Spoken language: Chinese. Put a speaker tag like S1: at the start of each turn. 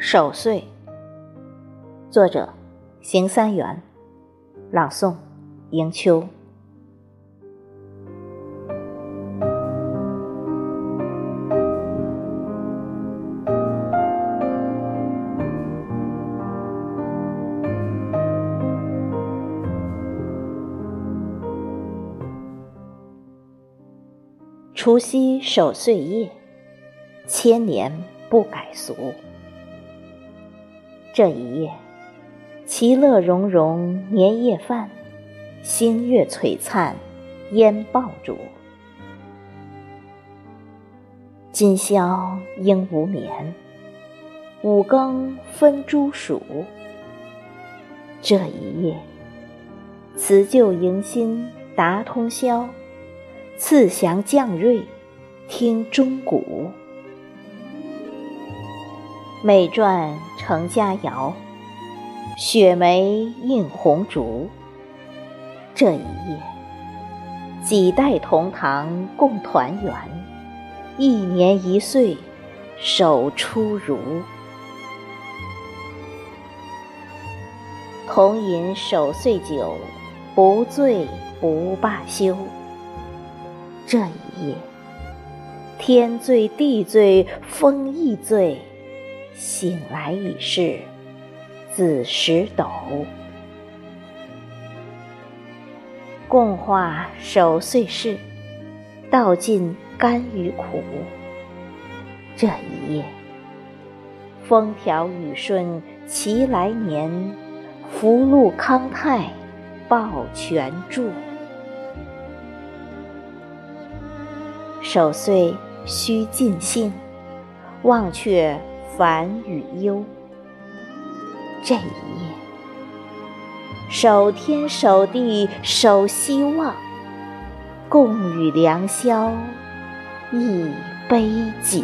S1: 守岁，作者：邢三元，朗诵：迎秋。除夕守岁夜，千年不改俗。这一夜，其乐融融年夜饭，星月璀璨烟爆竹。今宵应无眠，五更分朱黍。这一夜，辞旧迎新达通宵，赐祥降瑞听钟鼓。美馔成佳肴，雪梅映红烛。这一夜，几代同堂共团圆，一年一岁守初如。同饮守岁酒，不醉不罢休。这一夜，天醉地醉风亦醉。醒来已是子时斗，共话守岁事，道尽甘与苦。这一夜，风调雨顺其来年，福禄康泰报全祝。守岁须尽兴，忘却。烦与忧，这一夜，守天守地守希望，共与良宵一杯酒。